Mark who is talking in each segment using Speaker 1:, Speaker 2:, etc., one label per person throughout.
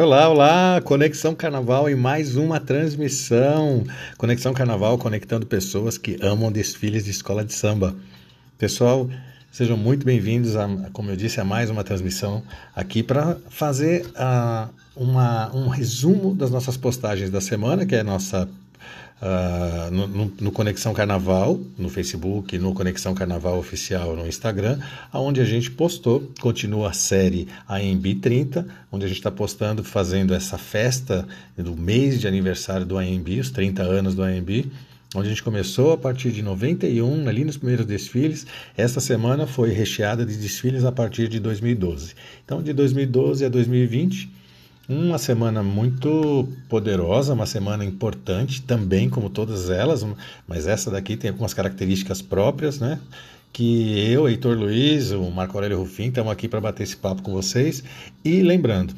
Speaker 1: Olá, olá! Conexão Carnaval em mais uma transmissão. Conexão Carnaval conectando pessoas que amam desfiles de escola de samba. Pessoal, sejam muito bem-vindos, a, como eu disse, a mais uma transmissão aqui para fazer uh, uma, um resumo das nossas postagens da semana, que é a nossa Uh, no, no, no, Conexão Carnaval, no Facebook, no Conexão Carnaval Oficial no Instagram, onde a gente postou, continua a série AMB 30, onde a gente está postando, fazendo essa festa do mês de aniversário do AMB, os 30 anos do AMB, onde a gente começou a partir de 91, ali nos primeiros desfiles. Esta semana foi recheada de desfiles a partir de 2012. Então, de 2012 a 2020 uma semana muito poderosa, uma semana importante também, como todas elas, mas essa daqui tem algumas características próprias, né? Que eu, Heitor Luiz, o Marco Aurélio Rufim, estamos aqui para bater esse papo com vocês. E lembrando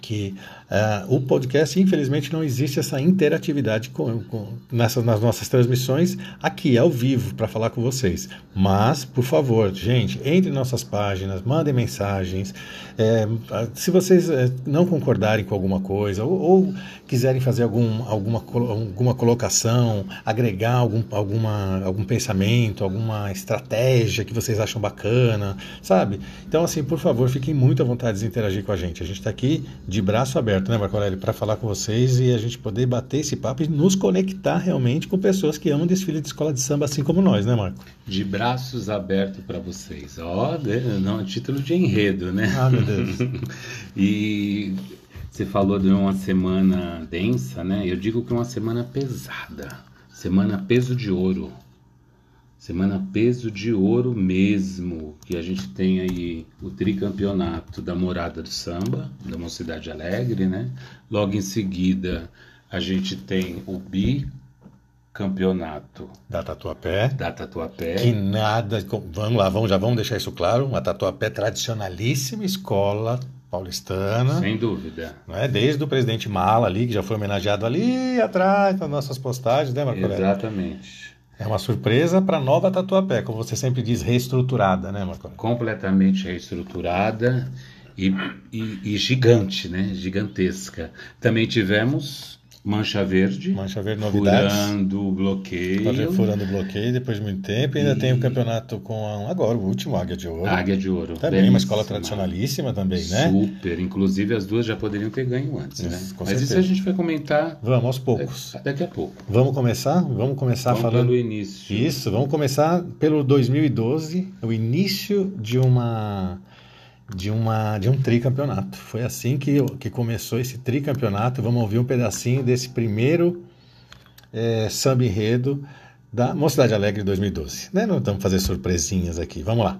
Speaker 1: que uh, o podcast, infelizmente, não existe essa interatividade com, com, nessas, nas nossas transmissões aqui, ao vivo, para falar com vocês. Mas, por favor, gente, entre nossas páginas, mandem mensagens. É, se vocês é, não concordarem com alguma coisa ou, ou, quiserem fazer algum, alguma, alguma colocação, agregar algum, alguma, algum pensamento, alguma estratégia que vocês acham bacana, sabe? Então, assim, por favor, fiquem muito à vontade de interagir com a gente. A gente está aqui de braço aberto né, Marco Aurélio, para falar com vocês e a gente poder bater esse papo e nos conectar realmente com pessoas que amam desfile de escola de samba, assim como nós, né, Marco?
Speaker 2: De braços abertos para vocês. Ó, oh, não, título de enredo, né?
Speaker 1: Ah, meu Deus.
Speaker 2: e você falou de uma semana densa, né? Eu digo que é uma semana pesada. Semana peso de ouro. Semana peso de ouro mesmo, que a gente tem aí o tricampeonato da Morada do Samba, da Mocidade Alegre, né? Logo em seguida a gente tem o bicampeonato
Speaker 1: da Tatuapé.
Speaker 2: Da Tatuapé.
Speaker 1: Que nada, vamos lá, vamos, já vamos deixar isso claro, uma Tatuapé tradicionalíssima escola paulistana.
Speaker 2: Sem dúvida.
Speaker 1: Não é? Desde o presidente Mala ali, que já foi homenageado ali atrás nas nossas postagens, né, Marco
Speaker 2: Exatamente.
Speaker 1: É uma surpresa para a nova Tatuapé, como você sempre diz, reestruturada, né, Marco?
Speaker 2: Completamente reestruturada e, e, e gigante, né? Gigantesca. Também tivemos Mancha Verde.
Speaker 1: Mancha Verde, novidades.
Speaker 2: Furando o bloqueio.
Speaker 1: Furando o bloqueio depois de muito tempo. E ainda e... tem o campeonato com agora, o último, Águia de Ouro.
Speaker 2: Águia de Ouro.
Speaker 1: Também, uma escola tradicionalíssima também, né?
Speaker 2: Super. Inclusive as duas já poderiam ter ganho antes, isso, né? Mas certeza. isso a gente vai comentar.
Speaker 1: Vamos, aos poucos.
Speaker 2: Daqui a pouco.
Speaker 1: Vamos começar? Vamos começar
Speaker 2: vamos
Speaker 1: falando.
Speaker 2: pelo início.
Speaker 1: Isso, vamos começar pelo 2012, o início de uma de, uma, de um tricampeonato. Foi assim que, que começou esse tricampeonato. Vamos ouvir um pedacinho desse primeiro é, samba enredo da Mocidade Alegre 2012. Né? Não estamos fazer surpresinhas aqui. Vamos lá.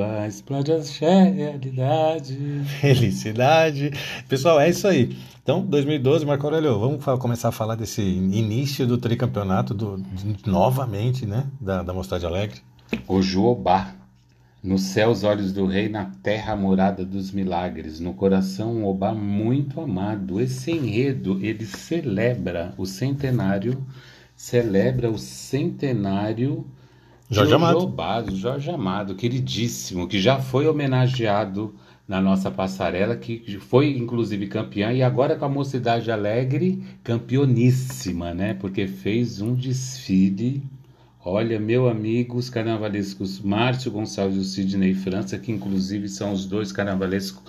Speaker 2: O Juba explode a realidade.
Speaker 1: Felicidade. Pessoal, é isso aí. Então, 2012, Marco Aurélio, vamos começar a falar desse início do tricampeonato, do, de, novamente, né, da, da Mocidade Alegre.
Speaker 2: O Juobá. No céu os olhos do rei, na terra morada dos milagres, no coração um obá muito amado. Esse enredo, ele celebra o centenário celebra o centenário
Speaker 1: Jorge Amado.
Speaker 2: Jorge Amado, queridíssimo, que já foi homenageado na nossa passarela, que foi inclusive campeã e agora com a Mocidade Alegre, campeoníssima, né? Porque fez um desfile. Olha, meu amigo, os carnavalescos Márcio Gonçalves e o Sidney França, que inclusive são os dois carnavalescos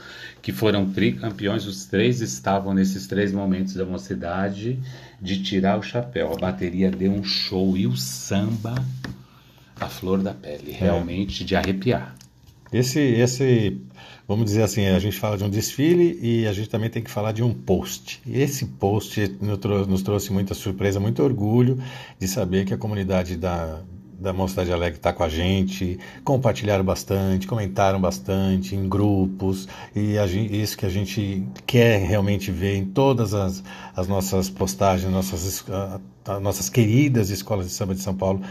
Speaker 2: que foram tricampeões, os três estavam nesses três momentos da mocidade de tirar o chapéu. A bateria deu um show e o samba, a flor da pele, realmente é. de arrepiar.
Speaker 1: Esse, esse, vamos dizer assim, a gente fala de um desfile e a gente também tem que falar de um post. E esse post nos trouxe, muita surpresa, muito orgulho de saber que a comunidade da, da Mocidade Alegre está com a gente, compartilharam bastante, comentaram bastante em grupos, e a, isso que a gente quer realmente ver em todas as, as nossas postagens, nossas, as nossas queridas escolas de samba de São Paulo,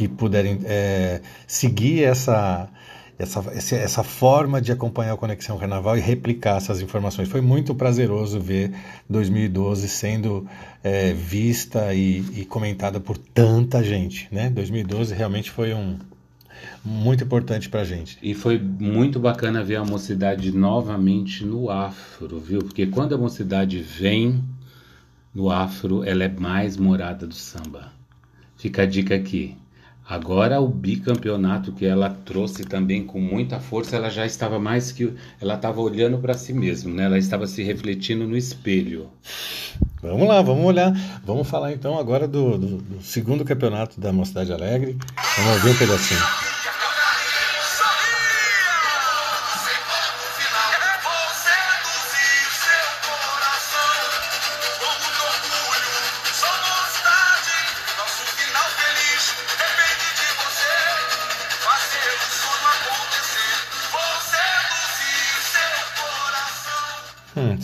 Speaker 1: que puderem é, seguir essa essa, essa forma de acompanhar o Conexão Carnaval e replicar essas informações. Foi muito prazeroso ver 2012 sendo é, vista e, e, comentada por tanta gente. Né? 2012 realmente foi um muito importante para gente.
Speaker 2: E foi muito bacana ver a mocidade novamente no afro, viu? Porque quando a mocidade vem no afro, ela é mais morada do samba. Fica a dica aqui. Agora o bicampeonato que ela trouxe também com muita força, ela já estava mais que ela estava olhando para si mesma, né? Ela estava se refletindo no espelho.
Speaker 1: Vamos lá, vamos olhar, vamos falar então agora do, do, do segundo campeonato da Mocidade Alegre. Vamos ouvir um pedacinho.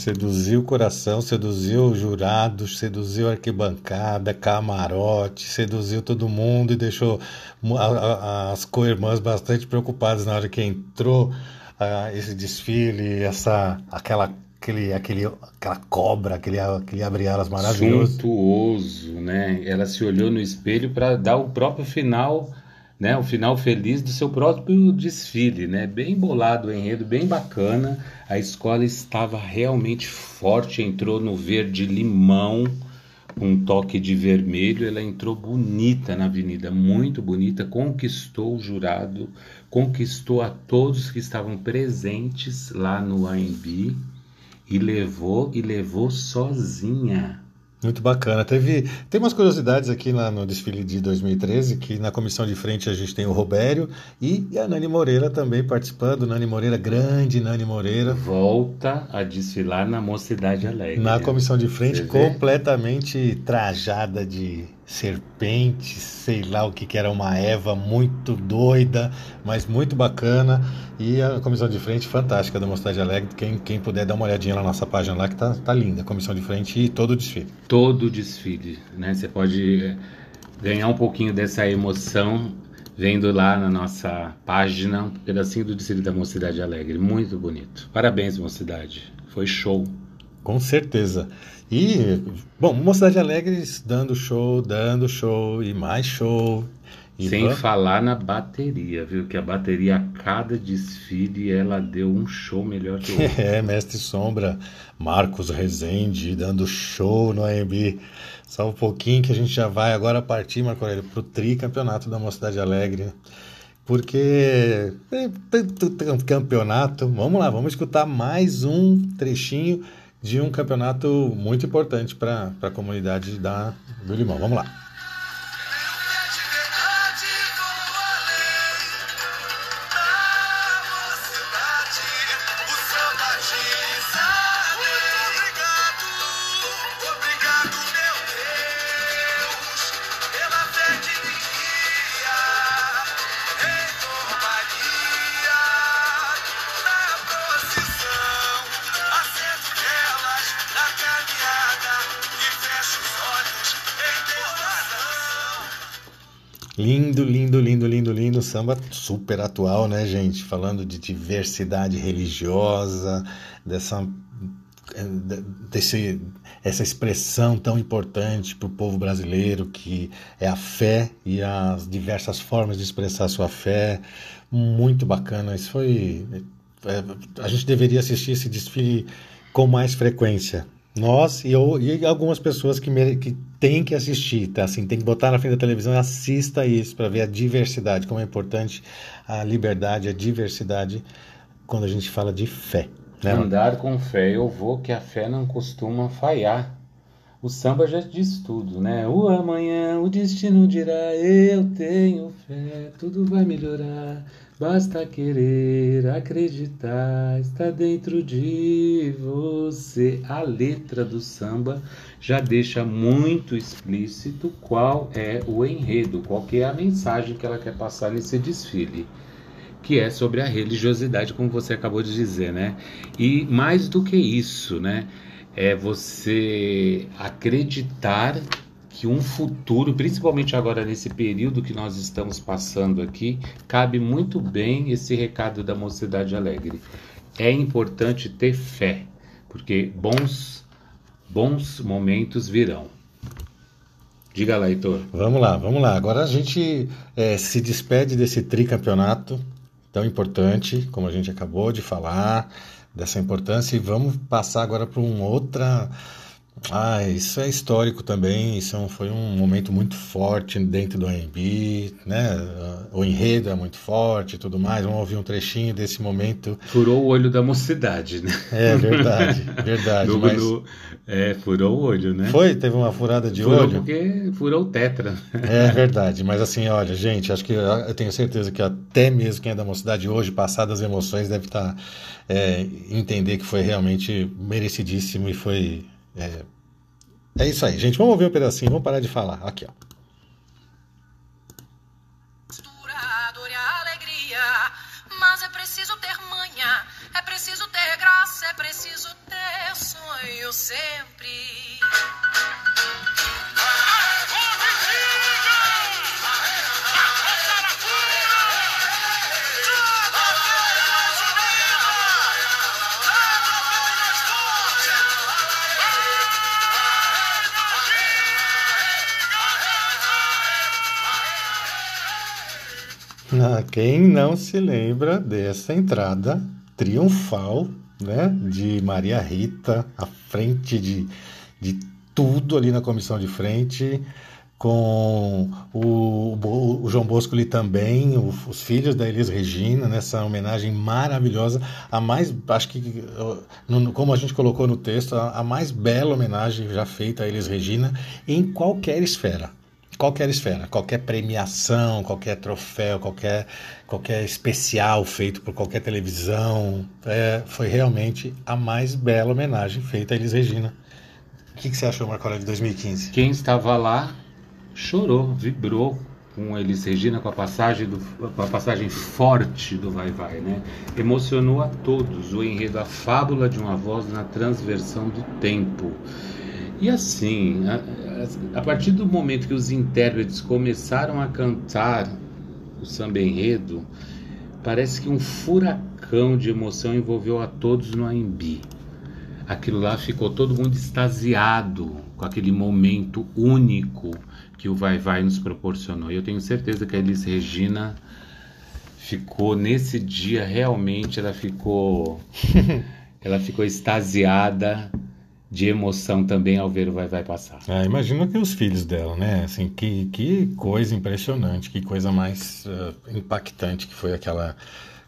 Speaker 1: Seduziu o coração, seduziu os jurados, seduziu a arquibancada, camarote, seduziu todo mundo e deixou as co-irmãs bastante preocupadas na hora que entrou uh, esse desfile, essa, aquela aquele, aquele, aquela cobra, aquele, aquele abre-alas maravilhoso.
Speaker 2: Suntuoso, né? Ela se olhou no espelho para dar o próprio final né, o final feliz do seu próprio desfile, né? Bem bolado o enredo, bem bacana. A escola estava realmente forte, entrou no verde limão, um toque de vermelho. Ela entrou bonita na avenida, muito bonita, conquistou o jurado, conquistou a todos que estavam presentes lá no AMB e levou e levou sozinha.
Speaker 1: Muito bacana. Teve, tem umas curiosidades aqui lá no desfile de 2013, que na comissão de frente a gente tem o Robério e a Nani Moreira também participando. Nani Moreira, grande Nani Moreira.
Speaker 2: Volta a desfilar na Mocidade Alegre.
Speaker 1: Na comissão de frente, completamente trajada de serpente, sei lá o que, que era, uma Eva muito doida, mas muito bacana. E a comissão de frente fantástica da Mocidade Alegre. Quem, quem puder dar uma olhadinha na nossa página lá, que tá, tá linda. Comissão de frente e todo o desfile.
Speaker 2: Todo o desfile, né? Você pode eh, ganhar um pouquinho dessa emoção vendo lá na nossa página um pedacinho do desfile da Mocidade Alegre. Muito bonito. Parabéns, Mocidade. Foi show.
Speaker 1: Com certeza. E, bom, Mocidade Alegre dando show, dando show e mais show. E
Speaker 2: Sem falar na bateria, viu? Que a bateria, a cada desfile, ela deu um show melhor que o outro.
Speaker 1: É, Mestre Sombra, Marcos Rezende dando show no AMB. Só um pouquinho que a gente já vai agora partir, Marco Aurélio, para o tricampeonato da Mocidade Alegre. Porque tanto campeonato. Vamos lá, vamos escutar mais um trechinho de um campeonato muito importante para a comunidade da, do Limão. Vamos lá. Lindo, lindo, lindo, lindo, lindo. Samba super atual, né, gente? Falando de diversidade religiosa, dessa, desse, essa expressão tão importante para o povo brasileiro que é a fé e as diversas formas de expressar sua fé. Muito bacana. Isso foi. É, a gente deveria assistir esse desfile com mais frequência nós e, eu, e algumas pessoas que, mere, que têm que assistir, tá? Assim, tem que botar na frente da televisão e assista isso para ver a diversidade, como é importante a liberdade, a diversidade quando a gente fala de fé.
Speaker 2: Né? Andar com fé, eu vou que a fé não costuma falhar. O samba já diz tudo, né? O amanhã, o destino dirá, eu tenho fé, tudo vai melhorar. Basta querer acreditar, está dentro de você. A letra do samba já deixa muito explícito qual é o enredo, qual é a mensagem que ela quer passar nesse desfile, que é sobre a religiosidade, como você acabou de dizer, né? E mais do que isso, né? É você acreditar que um futuro, principalmente agora nesse período que nós estamos passando aqui, cabe muito bem esse recado da Mocidade Alegre. É importante ter fé, porque bons bons momentos virão. Diga lá, Heitor.
Speaker 1: Vamos lá, vamos lá. Agora a gente é, se despede desse tricampeonato tão importante, como a gente acabou de falar, dessa importância, e vamos passar agora para uma outra ah, isso é histórico também. Isso é foi um momento muito forte dentro do AMB, né? O enredo é muito forte e tudo mais. Vamos ouvir um trechinho desse momento.
Speaker 2: Furou o olho da mocidade, né?
Speaker 1: É verdade, verdade.
Speaker 2: no,
Speaker 1: mas...
Speaker 2: no, é, furou o olho, né?
Speaker 1: Foi? Teve uma furada de
Speaker 2: furou
Speaker 1: olho?
Speaker 2: porque furou o tetra.
Speaker 1: É verdade, mas assim, olha, gente, acho que eu tenho certeza que até mesmo quem é da mocidade hoje, passadas emoções, deve estar tá, é, entender que foi realmente merecidíssimo e foi é, é isso aí, gente. Vamos ouvir um pedacinho, vamos parar de falar. Aqui, ó. Quem não se lembra dessa entrada triunfal, né, de Maria Rita à frente de, de tudo ali na comissão de frente, com o, o, João Bosco ali também, o, os filhos da Elis Regina, nessa homenagem maravilhosa, a mais, acho que, como a gente colocou no texto, a, a mais bela homenagem já feita a Elis Regina em qualquer esfera qualquer esfera, qualquer premiação, qualquer troféu, qualquer, qualquer especial feito por qualquer televisão, é, foi realmente a mais bela homenagem feita a Elis Regina. O que, que você achou, Marcola, de 2015?
Speaker 2: Quem estava lá chorou, vibrou com Elis Regina, com a passagem, do, com a passagem forte do Vai Vai, né? Emocionou a todos o enredo, a fábula de uma voz na transversão do tempo. E assim, a, partir do momento que os intérpretes começaram a cantar o samba enredo, parece que um furacão de emoção envolveu a todos no AMB. Aquilo lá ficou todo mundo extasiado com aquele momento único que o Vai Vai nos proporcionou. E eu tenho certeza que a Elis Regina ficou nesse dia realmente, ela ficou ela ficou extasiada de emoção também ao ver o Vai Vai passar.
Speaker 1: Ah, imagina que os filhos dela, né? Assim, que, que coisa impressionante, que coisa mais uh, impactante que foi aquela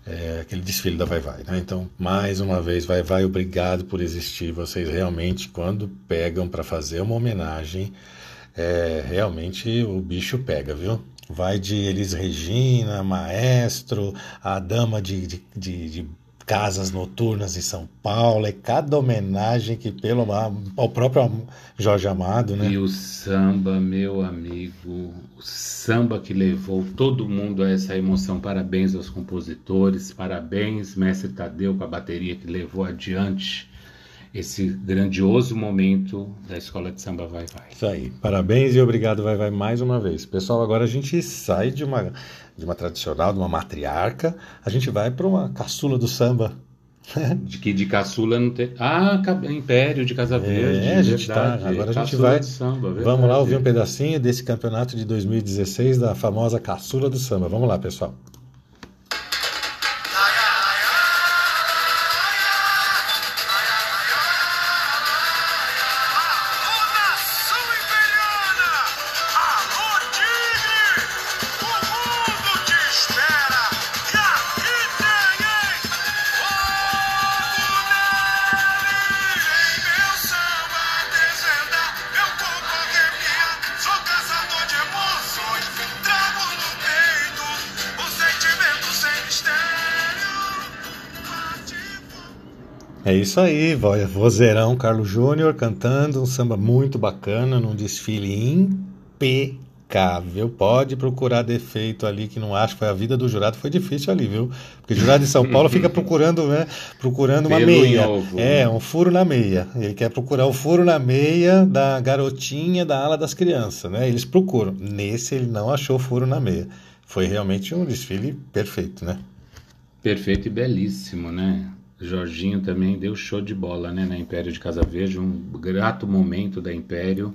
Speaker 1: é, aquele desfile da Vai Vai, né? Então, mais uma vez, Vai Vai, obrigado por existir. Vocês realmente, quando pegam para fazer uma homenagem, é, realmente o bicho pega, viu? Vai de Elis Regina, Maestro, a dama de, de, de, de casas noturnas em São Paulo, é cada homenagem que pelo ao próprio Jorge Amado, né?
Speaker 2: E o samba, meu amigo, o samba que levou todo mundo a essa emoção. Parabéns aos compositores, parabéns mestre Tadeu com a bateria que levou adiante esse grandioso momento da Escola de Samba Vai Vai.
Speaker 1: Isso aí. Parabéns e obrigado Vai Vai mais uma vez. Pessoal, agora a gente sai de uma de uma tradicional, de uma matriarca, a gente vai para uma caçula do samba.
Speaker 2: De que de caçula não tem. Ah, Império de Casa Verde.
Speaker 1: É, a gente tá. Agora a gente vai. Samba, vamos lá ouvir um pedacinho desse campeonato de 2016 da famosa caçula do samba. Vamos lá, pessoal. É isso aí, vozeirão Carlos Júnior cantando um samba muito bacana num desfile impecável. Pode procurar defeito ali que não acho foi a vida do jurado foi difícil ali, viu? Porque o jurado de São Paulo fica procurando, né? Procurando uma
Speaker 2: Pelo
Speaker 1: meia.
Speaker 2: em ovo.
Speaker 1: É, um furo na meia. Ele quer procurar o furo na meia da garotinha da ala das crianças, né? Eles procuram. Nesse ele não achou furo na meia. Foi realmente um desfile perfeito, né?
Speaker 2: Perfeito e belíssimo, né? Jorginho também deu show de bola, né? Na Império de Casa Verde, um grato momento da Império,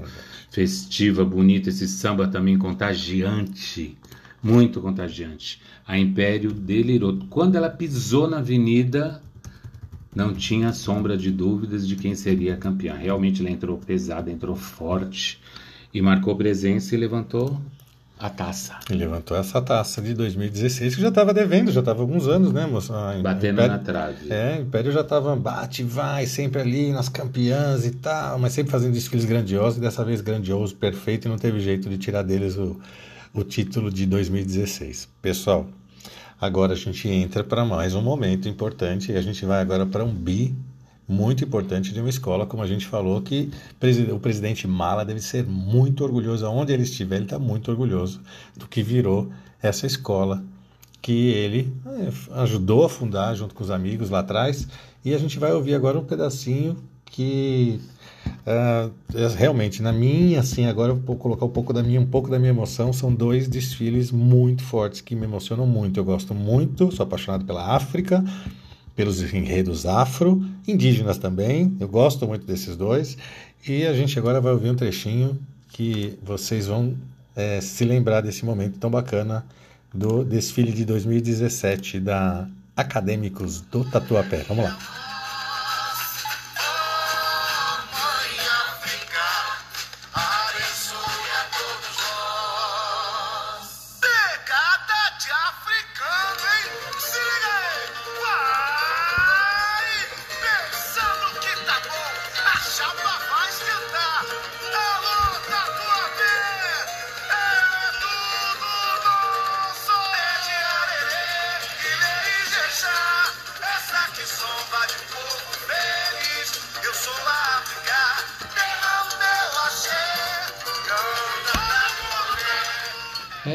Speaker 2: festiva, bonita, esse samba também contagiante, muito contagiante. A Império delirou. Quando ela pisou na avenida, não tinha sombra de dúvidas de quem seria a campeã. Realmente ela entrou pesada, entrou forte e marcou presença e levantou a taça.
Speaker 1: E levantou essa taça de 2016, que já estava devendo, já estava alguns anos, né, moça? A
Speaker 2: Batendo
Speaker 1: Império-
Speaker 2: na trave.
Speaker 1: É, o Império já estava bate, vai, sempre ali nas campeãs e tal, mas sempre fazendo desfiles grandiosos, e dessa vez grandioso, perfeito, e não teve jeito de tirar deles o, o título de 2016. Pessoal, agora a gente entra para mais um momento importante, e a gente vai agora para um bi muito importante de uma escola, como a gente falou, que o presidente Mala deve ser muito orgulhoso, aonde ele estiver, ele está muito orgulhoso do que virou essa escola que ele f- ajudou a fundar junto com os amigos lá atrás. E a gente vai ouvir agora um pedacinho que é, realmente na minha, assim, agora eu vou colocar um pouco da minha, um pouco da minha emoção. São dois desfiles muito fortes que me emocionam muito. Eu gosto muito, sou apaixonado pela África, pelos enredos afro, indígenas também. Eu gosto muito desses dois. E a gente agora vai ouvir um trechinho que vocês vão é, se lembrar desse momento tão bacana do desfile de 2017 da Acadêmicos do Tatuapé. Vamos lá.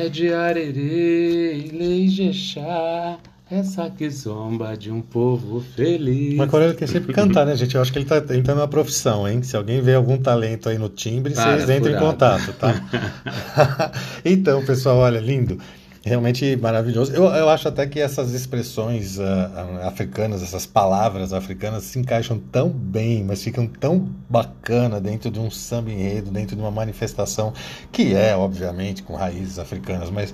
Speaker 3: É de arerê, e jexá, essa que zomba de um povo feliz.
Speaker 1: Marco Aurélio quer sempre cantar, né, gente? Eu acho que ele está entrando na profissão, hein? Se alguém vê algum talento aí no timbre,
Speaker 2: Para,
Speaker 1: vocês entrem em
Speaker 2: furado.
Speaker 1: contato, tá? então, pessoal, olha, lindo. Realmente maravilhoso. Eu, eu acho até que essas expressões ah, africanas, essas palavras africanas se encaixam tão bem, mas ficam tão bacana dentro de um samba enredo, dentro de uma manifestação que é, obviamente, com raízes africanas, mas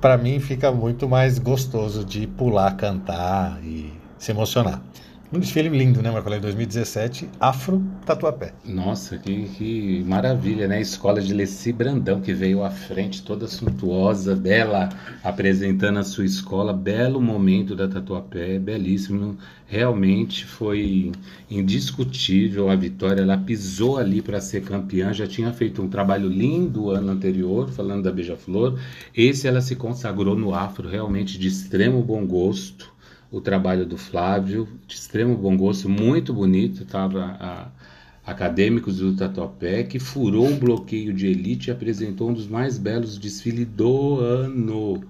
Speaker 1: para mim fica muito mais gostoso de pular, cantar e se emocionar. Um desfile lindo, né, Marco Aurélio? 2017, Afro Tatuapé.
Speaker 2: Nossa, que, que maravilha, né? Escola de Leci Brandão, que veio à frente, toda suntuosa, bela, apresentando a sua escola. Belo momento da Tatuapé, belíssimo. Realmente foi indiscutível a vitória. Ela pisou ali para ser campeã, já tinha feito um trabalho lindo ano anterior, falando da Beija-Flor. Esse ela se consagrou no afro, realmente de extremo bom gosto o trabalho do Flávio, de extremo bom gosto, muito bonito, estava a, acadêmicos do Tatuapé, que furou um bloqueio de elite e apresentou um dos mais belos desfiles do ano,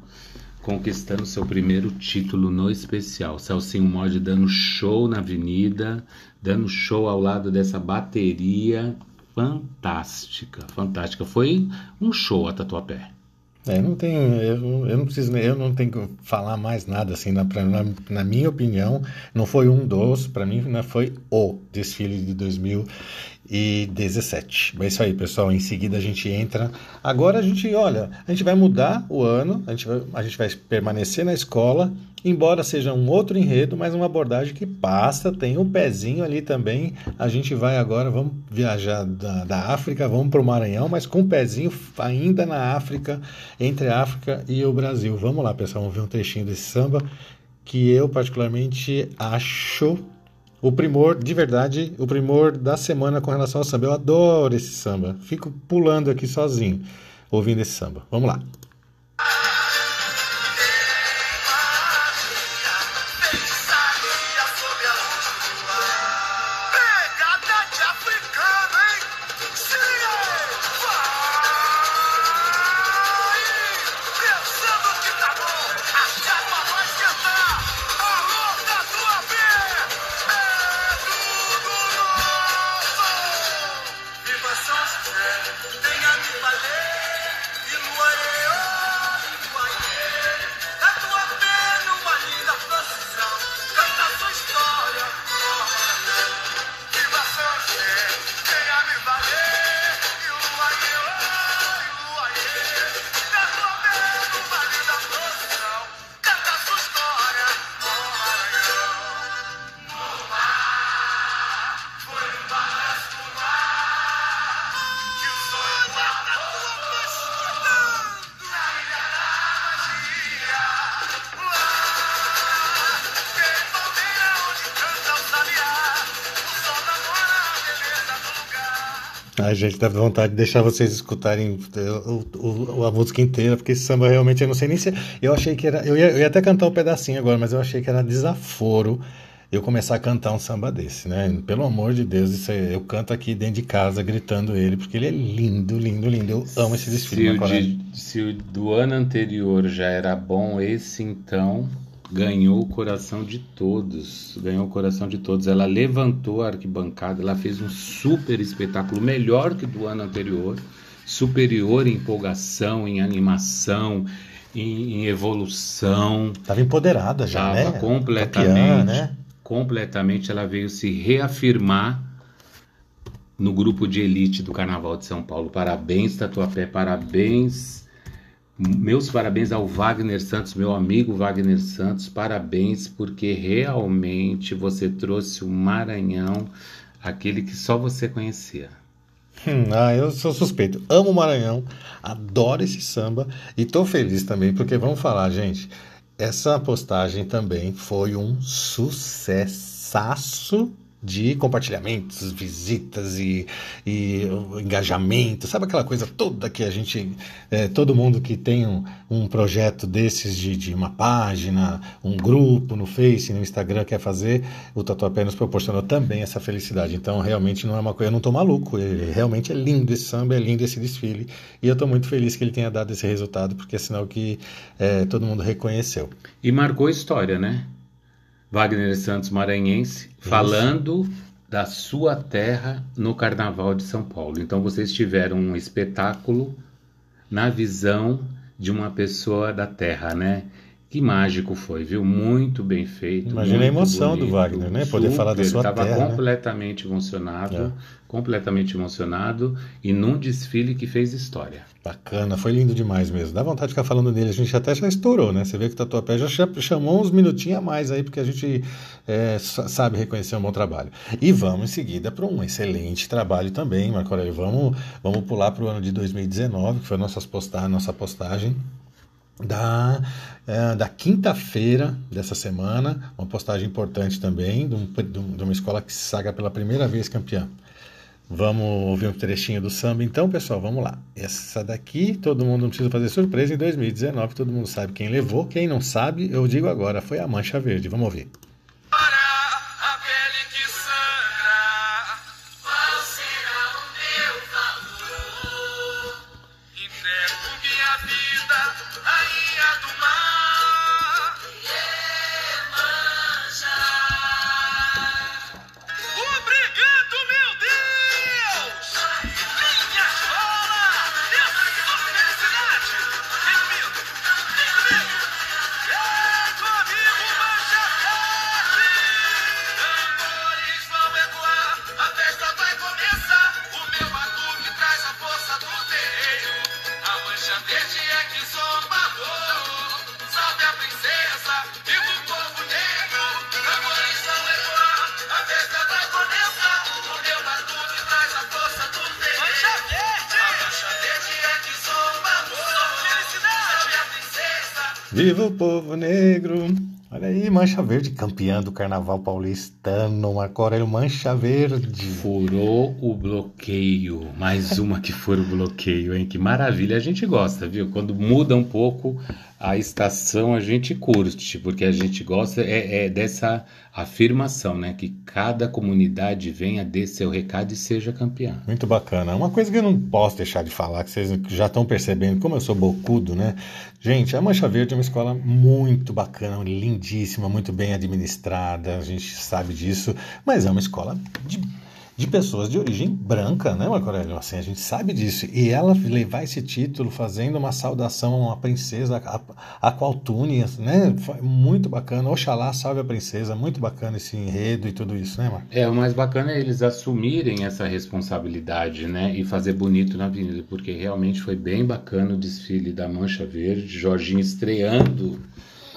Speaker 2: conquistando seu primeiro título no especial. Celcinho Mod dando show na avenida, dando show ao lado dessa bateria fantástica, fantástica. Foi um show a Tatuapé.
Speaker 1: É, não tem, eu, eu não preciso, eu não tenho que falar mais nada assim, na, na, na minha opinião, não foi um dos, para mim não foi o desfile de 2017. Mas é isso aí, pessoal, em seguida a gente entra. Agora a gente, olha, a gente vai mudar o ano, a gente vai, a gente vai permanecer na escola, embora seja um outro enredo, mas uma abordagem que passa, tem um pezinho ali também. A gente vai agora, vamos viajar da, da África, vamos para o Maranhão, mas com um pezinho ainda na África, entre a África e o Brasil. Vamos lá, pessoal, vamos ver um trechinho desse samba que eu particularmente acho o primor, de verdade, o primor da semana com relação ao samba. Eu adoro esse samba. Fico pulando aqui sozinho, ouvindo esse samba. Vamos lá. Ai, gente, dá vontade de deixar vocês escutarem eh, o- o- a música inteira, porque esse samba realmente eu não sei nem se. Eu achei que era. Eu ia, eu ia até cantar um pedacinho agora, mas eu achei que era desaforo eu começar a cantar um samba desse, né? Pelo amor de Deus, isso é- eu canto aqui dentro de casa gritando ele, porque ele é lindo, lindo, lindo. Eu amo esse desfile.
Speaker 2: Se o,
Speaker 1: Macoré.
Speaker 2: de- se o do ano anterior já era bom, esse então ganhou o coração de todos. Ganhou o coração de todos. Ela levantou a arquibancada, ela fez um super espetáculo, melhor que o do ano anterior, superior em empolgação, em animação, em, em evolução.
Speaker 1: Tava empoderada já,
Speaker 2: Tava
Speaker 1: né?
Speaker 2: completamente.
Speaker 1: Campeã, né?
Speaker 2: Completamente ela veio se reafirmar no grupo de elite do Carnaval de São Paulo. Parabéns, Tatuapé, parabéns. Meus parabéns ao Wagner Santos, meu amigo Wagner Santos, parabéns, porque realmente você trouxe o Maranhão, aquele que só você conhecia.
Speaker 1: Hum, ah, eu sou suspeito. Amo o Maranhão, adoro esse samba e tô feliz também, porque vamos falar, gente. Essa postagem também foi um sucessaço de compartilhamentos, visitas e, e engajamento, sabe aquela coisa toda que a gente, é, todo mundo que tem um, um projeto desses de, de uma página, um grupo no Face, no Instagram quer fazer, o Tatuapé nos proporcionou também essa felicidade. Então, realmente não é uma coisa, eu não tô maluco, ele, realmente é lindo esse samba, é lindo esse desfile, e eu tô muito feliz que ele tenha dado esse resultado, porque é sinal que é, todo mundo reconheceu.
Speaker 2: E marcou história, né? Wagner Santos Maranhense, falando da sua terra no Carnaval de São Paulo. Então vocês tiveram um espetáculo na visão de uma pessoa da terra, né? Que mágico foi, viu? Muito bem feito.
Speaker 1: Imagina a emoção do
Speaker 2: bonito,
Speaker 1: Wagner, né? Poder falar da sua
Speaker 2: Ele estava
Speaker 1: terra, né?
Speaker 2: completamente emocionado,
Speaker 1: É.
Speaker 2: completamente emocionado e num desfile que fez história.
Speaker 1: Bacana, foi lindo demais mesmo. Dá vontade de ficar falando dele. A gente até já estourou, né? Você vê que o Tatuapé já cha- chamou uns minutinhos a mais aí, porque a gente é, sa- sabe reconhecer um bom trabalho. E vamos em seguida para um excelente trabalho também, Marco Aurélio. Vamos, vamos pular para o ano de 2019, que foi a nossa postagem, nossa postagem da, é, da quinta-feira dessa semana. Uma postagem importante também, de, um- de um- uma escola que se saga pela primeira vez campeã. Vamos ouvir um trechinho do samba então, pessoal? Vamos lá. Essa daqui, todo mundo não precisa fazer surpresa. Em 2019, todo mundo sabe quem levou. Quem não sabe, eu digo agora, foi a Mancha Verde. Vamos ouvir.
Speaker 3: Povo negro!
Speaker 1: Olha aí, Mancha Verde, campeã do Carnaval Paulistano. Marco Aurélio Mancha Verde.
Speaker 2: Furou o bloqueio. Mais uma que fura o bloqueio, hein? Que maravilha. A gente gosta, viu? Quando muda um pouco a estação, a gente curte, porque a gente gosta é, é dessa afirmação, né? Que cada comunidade venha dê seu recado e seja campeã.
Speaker 1: Muito bacana. Uma coisa que eu não posso deixar de falar, que vocês já estão percebendo, como eu sou bocudo, né? Gente, a Mancha Verde é uma escola muito bacana, lindíssima, muito bem administrada, a gente sabe disso, mas é uma escola de. De pessoas de origem branca, né, Marco Aurélio? Assim, a gente sabe disso. E ela levar esse título fazendo uma saudação a uma princesa, a, a Qualtúnia, né? Foi muito bacana. Oxalá salve a princesa, muito bacana esse enredo e tudo isso, né, Marco?
Speaker 2: É, o mais bacana é eles assumirem essa responsabilidade, né? E fazer bonito na avenida, porque realmente foi bem bacana o desfile da Mancha Verde, Jorginho estreando,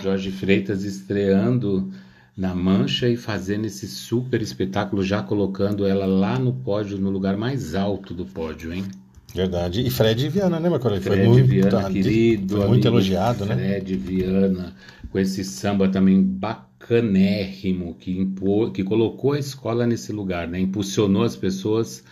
Speaker 2: Jorge Freitas estreando na Mancha e fazendo esse super espetáculo, já colocando ela lá no pódio, no lugar mais alto do pódio, hein?
Speaker 1: Verdade. E Fred Viana, né, Marco Aurélio?
Speaker 2: Fred
Speaker 1: foi muito,
Speaker 2: Viana, querido.
Speaker 1: foi muito
Speaker 2: amigo
Speaker 1: elogiado, né?
Speaker 2: Fred Viana, com esse samba também bacanérrimo, que, impô, que colocou a escola nesse lugar, né? Impulsionou as pessoas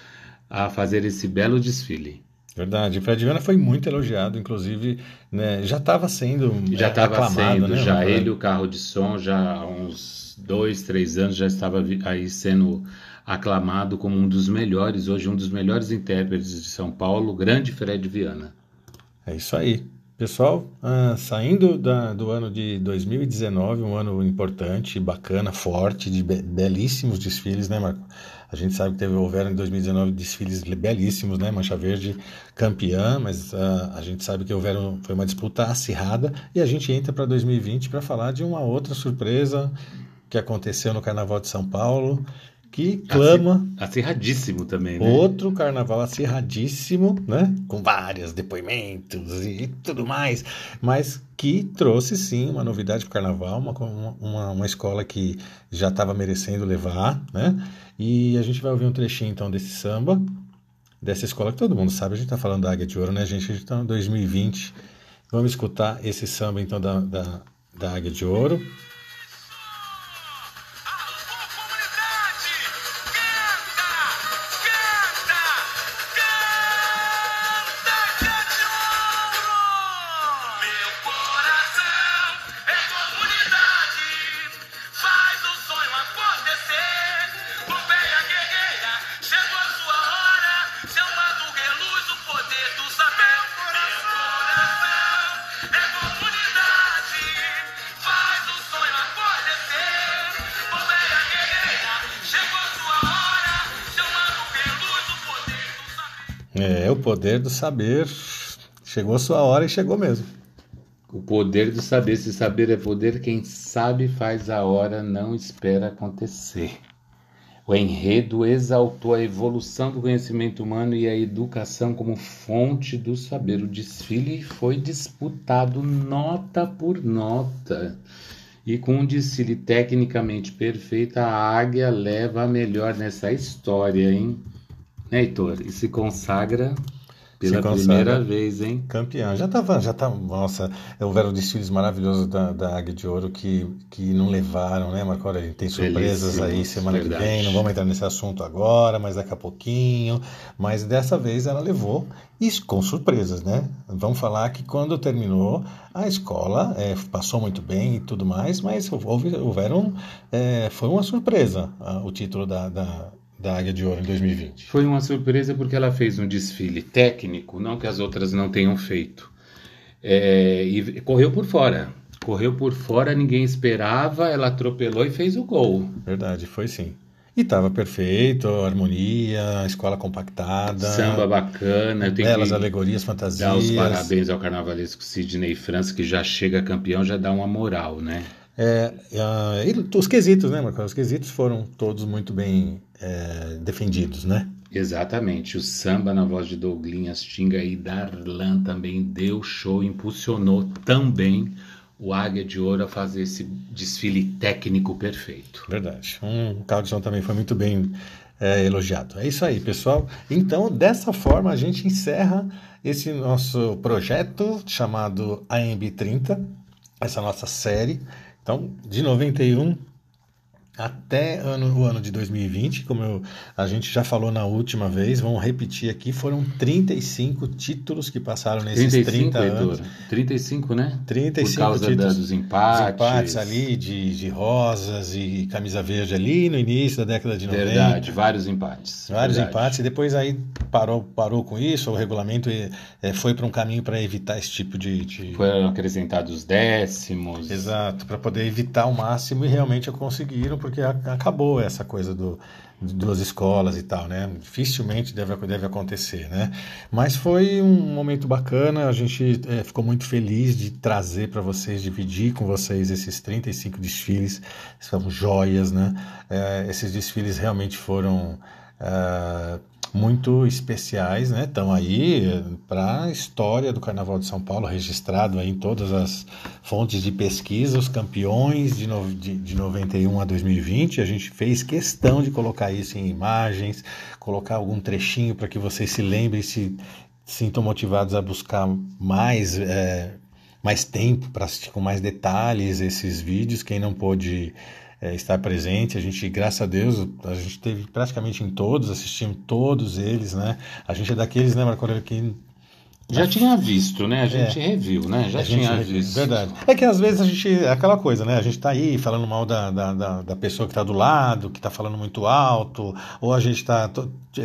Speaker 2: a fazer esse belo desfile.
Speaker 1: Verdade. Fred Viana foi muito elogiado, inclusive, né, já estava sendo
Speaker 2: Já
Speaker 1: é,
Speaker 2: estava
Speaker 1: aclamado,
Speaker 2: sendo,
Speaker 1: né,
Speaker 2: já ele, o carro de som, já há uns dois, três anos, já estava aí sendo aclamado como um dos melhores, hoje um dos melhores intérpretes de São Paulo, grande Fred Viana.
Speaker 1: É isso aí. Pessoal, ah, saindo da- do ano de 2019, um ano importante, bacana, forte, de be- belíssimos desfiles, né, Marco? A gente sabe que teve, houveram em 2019 desfiles belíssimos, né? Mancha Verde campeã, mas ah, a gente sabe que houveram, foi uma disputa acirrada e a gente entra para 2020 para falar de uma outra surpresa que aconteceu no Carnaval de São Paulo, que clama
Speaker 2: Acirradíssimo também, né?
Speaker 1: Outro carnaval acirradíssimo, né? Com vários depoimentos e tudo mais, mas que trouxe sim uma novidade para o carnaval, uma, uma, uma escola que já estava merecendo levar, né? E a gente vai ouvir um trechinho então desse samba, dessa escola que todo mundo sabe, a gente está falando da Águia de Ouro, né, gente? A gente está em 2020. Vamos escutar esse samba então da, da, da Águia de Ouro.
Speaker 3: Do saber. Chegou sua hora
Speaker 1: e chegou mesmo.
Speaker 2: O poder do saber. Se saber é poder, quem sabe faz a hora, não espera acontecer. O enredo exaltou a evolução do conhecimento humano e a educação como fonte do saber. O desfile foi disputado nota por nota. E com um desfile tecnicamente perfeito, a águia leva a melhor nessa história, hein? Né, Heitor? E se consagra pela
Speaker 1: consagra.
Speaker 2: primeira vez, hein?
Speaker 1: Campeã. Já tava, já tá, nossa, houveram desfiles maravilhosos da, da Águia de Ouro que, que não levaram, né, Marco Aurélio? Tem surpresas aí semana que
Speaker 2: verdade.
Speaker 1: vem, não vamos entrar nesse assunto agora, mas daqui a pouquinho. Mas dessa vez ela levou, e com surpresas, né? Vamos falar que quando terminou, a escola é, passou muito bem e tudo mais, mas houve, houveram, é, foi uma surpresa o título da, da, da Águia de Ouro em 2020.
Speaker 2: Foi uma surpresa porque ela fez um desfile técnico, não que as outras não tenham feito. É, e correu por fora. Correu por fora, ninguém esperava, ela atropelou e fez o gol.
Speaker 1: Verdade, foi sim. E estava perfeito, harmonia, escola compactada,
Speaker 2: Samba bacana. Eu tenho
Speaker 1: belas alegorias, fantasias.
Speaker 2: dar os parabéns ao carnavalesco Sidney França, que já chega campeão, já dá uma moral, né?
Speaker 1: É, e os quesitos, né, Marcos? Os quesitos foram todos muito bem é, defendidos, né?
Speaker 2: Exatamente. O samba na voz de Douglinhas Tinga e Darlan também deu show, impulsionou também o Águia de Ouro a fazer esse desfile técnico perfeito.
Speaker 1: Verdade. Um carro de som também foi muito bem é, elogiado. É isso aí, pessoal. Então, dessa forma, a gente encerra esse nosso projeto chamado AMB30, essa nossa série. Então, de 91 até ano, o ano de 2020, como eu- a gente já falou na última vez, vamos repetir aqui, foram 35 títulos que passaram nesses
Speaker 2: 35,
Speaker 1: 30 anos.
Speaker 2: Heitor? 35, né?
Speaker 1: 35
Speaker 2: Por causa da-
Speaker 1: títulos.
Speaker 2: dos
Speaker 1: Os
Speaker 2: empates.
Speaker 1: empates ali de, de rosas e camisa verde ali no início da década de 90.
Speaker 2: Verdade, vários empates.
Speaker 1: Vários
Speaker 2: Verdade.
Speaker 1: empates, e depois aí parou, parou com isso, o regulamento eh, foi para um caminho para evitar esse tipo de. de-
Speaker 2: Foram acrescentados décimos.
Speaker 1: Exato, para poder evitar ao máximo e realmente conseguiram, porque acabou essa coisa do duas escolas e tal, né? Dificilmente deve, deve acontecer, né? Mas foi um momento bacana, a gente eh, ficou muito feliz de trazer para vocês, dividir com vocês esses 35 desfiles, são joias, né? Eh, esses desfiles realmente foram ah, muito especiais, né? Estão aí para a história do Carnaval de São Paulo, registrado aí em todas as fontes de pesquisa, os campeões de, no, de, de 91 a 2020. A gente fez questão de colocar isso em imagens, colocar algum trechinho para que vocês se lembrem, se sintam motivados a buscar mais, é, mais tempo para assistir com mais detalhes esses vídeos. Quem não pôde é, estar presente. A gente, graças a Deus, a gente teve praticamente em todos, assistimos todos eles, né? A gente é daqueles, né, Marco Aurélio, que
Speaker 2: Já tinha visto, né? A gente reviu, né? Já
Speaker 1: É.
Speaker 2: tinha visto.
Speaker 1: Verdade. É que às vezes a gente. É aquela coisa, né? A gente tá aí falando mal da, da, da, pessoa que tá do lado, que tá falando muito alto, ou a gente tá.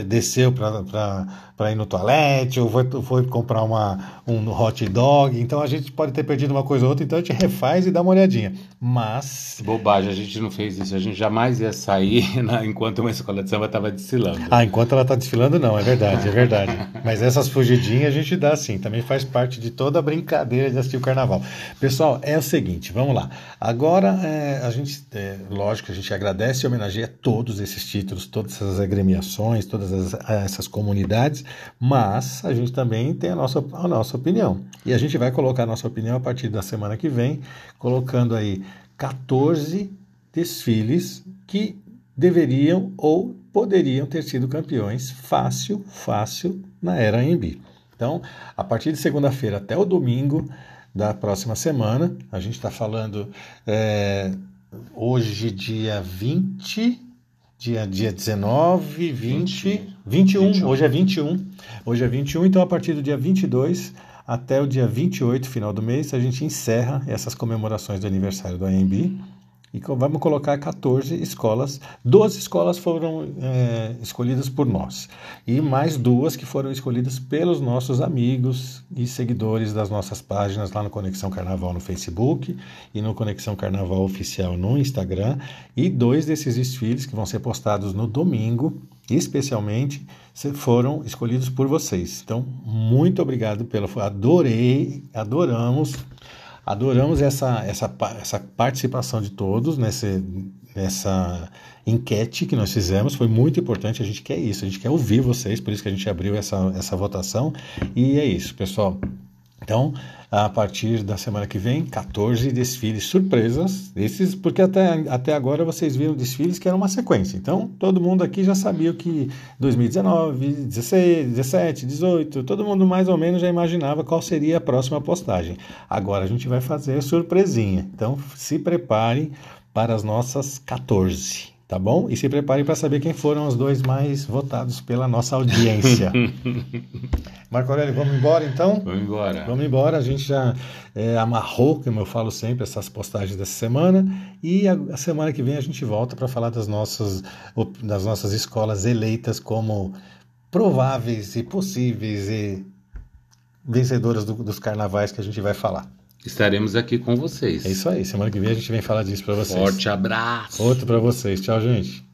Speaker 1: desceu pra, pra, pra ir no toalete, ou foi, foi comprar uma, um hot dog. Então a gente pode ter perdido uma coisa ou outra, então a gente refaz e dá uma olhadinha. Mas.
Speaker 2: Bobagem, a gente não fez isso. A gente jamais ia sair na- enquanto uma escola de samba estava desfilando.
Speaker 1: Ah, enquanto ela tá desfilando, não, é verdade, é verdade. Mas essas fugidinhas a gente dá sim, também faz parte de toda a brincadeira de assistir o carnaval. Pessoal, é o seguinte, vamos lá. Agora, é, a gente, é, lógico, a gente agradece e homenageia todos esses títulos, todas essas agremiações, todas as- essas comunidades, mas a gente também tem a nossa, a nossa opinião. E a gente vai colocar a nossa opinião a partir da semana que vem, colocando aí 14 desfiles que deveriam ou poderiam ter sido campeões fácil, fácil na era AMB. Então, a partir de segunda-feira até o domingo da próxima semana, a gente está falando é, hoje, dia 20, dia, dia 19, 20, 21,
Speaker 2: 21.
Speaker 1: hoje é 21. Hoje é 21, então a partir do dia 22 até o dia 28, final do mês, a gente encerra essas comemorações do aniversário do AMB. E vamos colocar 14 escolas. 12 escolas foram é, escolhidas por nós. E mais duas que foram escolhidas pelos nossos amigos e seguidores das nossas páginas lá no Conexão Carnaval no Facebook e no Conexão Carnaval Oficial no Instagram. E dois desses desfiles que vão ser postados no domingo, especialmente, foram escolhidos por vocês. Então, muito obrigado pela. Adorei, adoramos Adoramos essa, essa, essa participação de todos nesse, nessa enquete que nós fizemos. Foi muito importante. A gente quer isso, a gente quer ouvir vocês, por isso que a gente abriu essa, essa votação. E é isso, pessoal. Então, a partir da semana que vem, 14 desfiles surpresas. Esses, porque até, até agora vocês viram desfiles que eram uma sequência. Então, todo mundo aqui já sabia que 2019, 16, 17, 18, todo mundo mais ou menos já imaginava qual seria a próxima postagem. Agora a gente vai fazer surpresinha. Então, se preparem para as nossas 14. Tá bom? E se preparem para saber quem foram os dois mais votados pela nossa audiência. Marco Aurélio, vamos embora então?
Speaker 2: Vamos embora.
Speaker 1: Vamos embora, a gente já é, amarrou, como eu falo sempre, essas postagens dessa semana. E a, a semana que vem a gente volta para falar das nossas, das nossas escolas eleitas como prováveis e possíveis e vencedoras do- dos carnavais que a gente vai falar.
Speaker 2: Estaremos aqui com vocês.
Speaker 1: É isso aí, semana que vem a gente vem falar disso para vocês.
Speaker 2: Forte abraço.
Speaker 1: Outro para vocês. Tchau, gente.